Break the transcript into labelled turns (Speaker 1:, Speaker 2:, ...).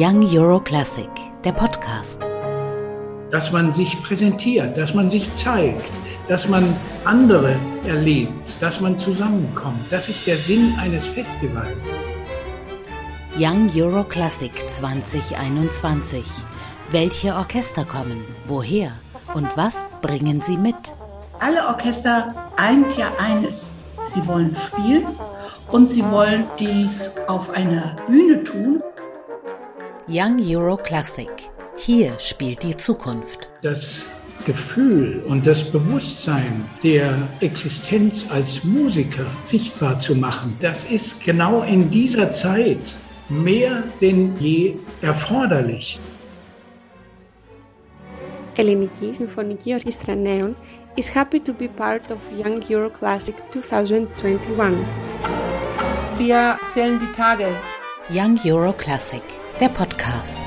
Speaker 1: Young Euro Classic, der Podcast.
Speaker 2: Dass man sich präsentiert, dass man sich zeigt, dass man andere erlebt, dass man zusammenkommt. Das ist der Sinn eines Festivals.
Speaker 1: Young Euro Classic 2021. Welche Orchester kommen? Woher? Und was bringen sie mit?
Speaker 3: Alle Orchester eint ja eines. Sie wollen spielen und sie wollen dies auf einer Bühne tun.
Speaker 1: Young Euro Classic. Hier spielt die Zukunft.
Speaker 2: Das Gefühl und das Bewusstsein der Existenz als Musiker sichtbar zu machen, das ist genau in dieser Zeit mehr denn je erforderlich.
Speaker 4: Ελληνική Συμφωνική Ορχήστρα Νέων is happy to be part of Young Euro Classic 2021.
Speaker 5: Wir zählen die Tage.
Speaker 1: Young Euro Classic, der Podcast.